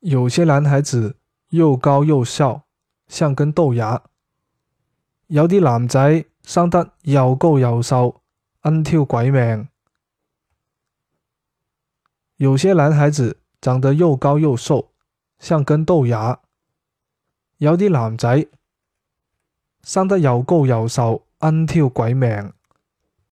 有些男孩子又高又瘦，像根豆芽。有啲男仔生得又高又瘦，恩挑鬼命。有些男孩子长得又高又瘦，像根豆芽。有啲男仔生得又高又瘦，恩挑鬼命。